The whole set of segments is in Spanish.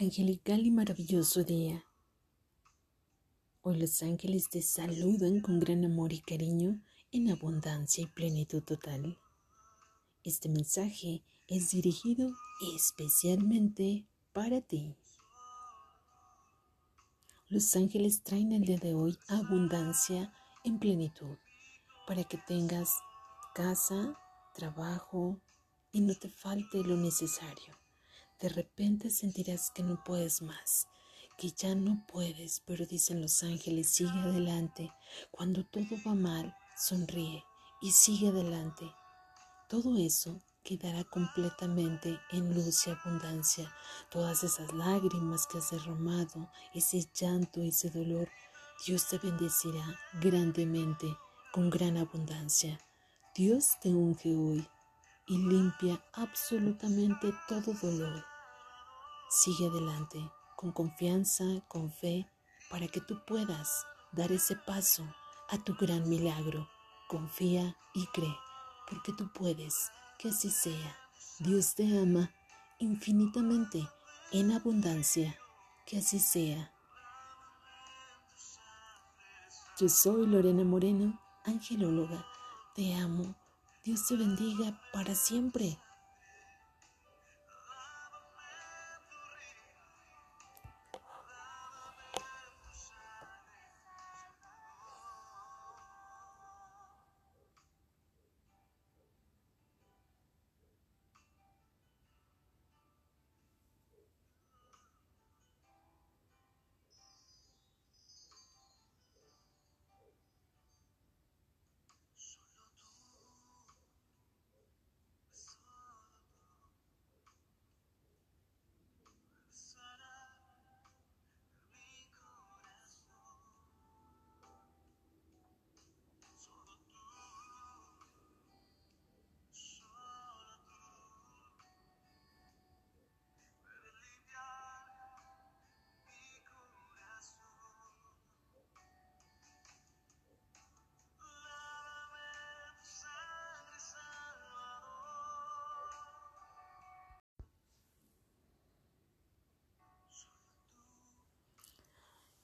Angelical y maravilloso día. Hoy los ángeles te saludan con gran amor y cariño en abundancia y plenitud total. Este mensaje es dirigido especialmente para ti. Los ángeles traen el día de hoy abundancia en plenitud para que tengas casa, trabajo y no te falte lo necesario. De repente sentirás que no puedes más, que ya no puedes, pero dicen los ángeles, sigue adelante. Cuando todo va mal, sonríe y sigue adelante. Todo eso quedará completamente en luz y abundancia. Todas esas lágrimas que has derramado, ese llanto, ese dolor, Dios te bendecirá grandemente, con gran abundancia. Dios te unge hoy y limpia absolutamente todo dolor. Sigue adelante con confianza, con fe, para que tú puedas dar ese paso a tu gran milagro. Confía y cree, porque tú puedes, que así sea. Dios te ama infinitamente, en abundancia, que así sea. Yo soy Lorena Moreno, angelóloga. Te amo. Dios te bendiga para siempre.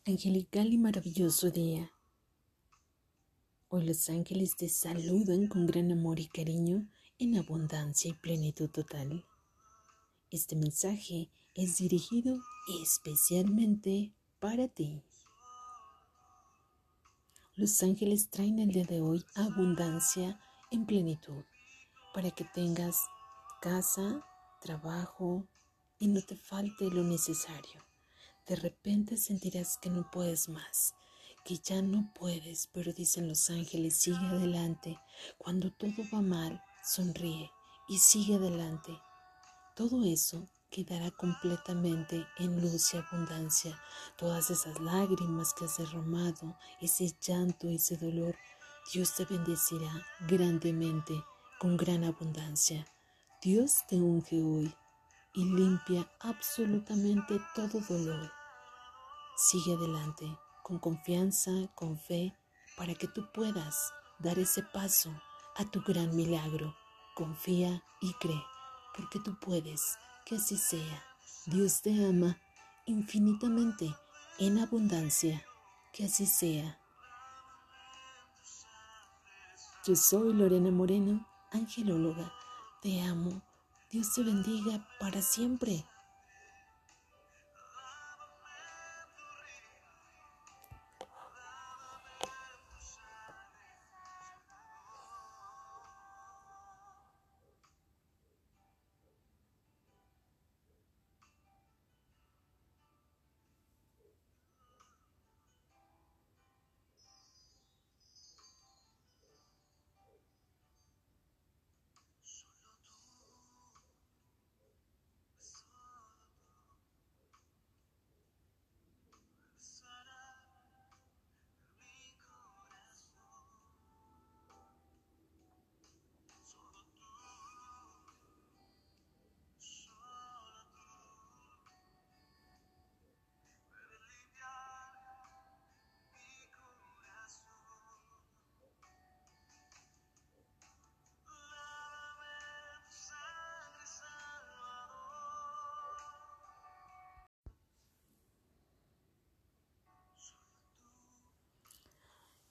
Angelical y maravilloso día. Hoy los ángeles te saludan con gran amor y cariño en abundancia y plenitud total. Este mensaje es dirigido especialmente para ti. Los ángeles traen el día de hoy abundancia en plenitud para que tengas casa, trabajo y no te falte lo necesario. De repente sentirás que no puedes más, que ya no puedes, pero dicen los ángeles, sigue adelante. Cuando todo va mal, sonríe y sigue adelante. Todo eso quedará completamente en luz y abundancia. Todas esas lágrimas que has derramado, ese llanto, ese dolor, Dios te bendecirá grandemente, con gran abundancia. Dios te unge hoy y limpia absolutamente todo dolor. Sigue adelante con confianza, con fe, para que tú puedas dar ese paso a tu gran milagro. Confía y cree, porque tú puedes, que así sea. Dios te ama infinitamente, en abundancia, que así sea. Yo soy Lorena Moreno, angelóloga. Te amo. Dios te bendiga para siempre.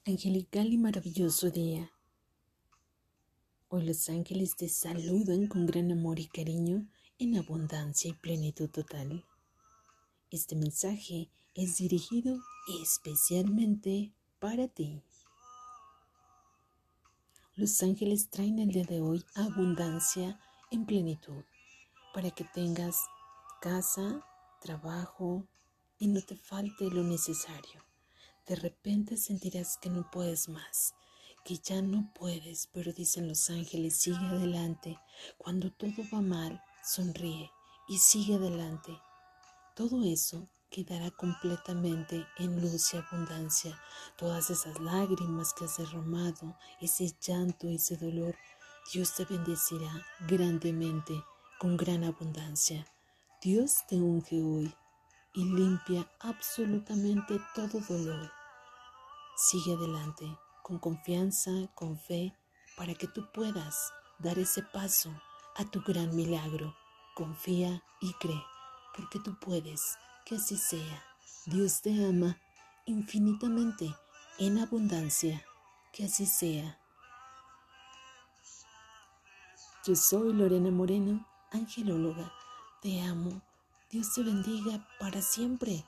Angelical y maravilloso día. Hoy los ángeles te saludan con gran amor y cariño en abundancia y plenitud total. Este mensaje es dirigido especialmente para ti. Los ángeles traen el día de hoy abundancia en plenitud para que tengas casa, trabajo y no te falte lo necesario. De repente sentirás que no puedes más, que ya no puedes, pero dicen los ángeles, sigue adelante. Cuando todo va mal, sonríe y sigue adelante. Todo eso quedará completamente en luz y abundancia. Todas esas lágrimas que has derramado, ese llanto, ese dolor, Dios te bendecirá grandemente, con gran abundancia. Dios te unge hoy y limpia absolutamente todo dolor. Sigue adelante con confianza, con fe, para que tú puedas dar ese paso a tu gran milagro. Confía y cree, porque tú puedes, que así sea. Dios te ama infinitamente, en abundancia, que así sea. Yo soy Lorena Moreno, angelóloga. Te amo Dios te bendiga para siempre.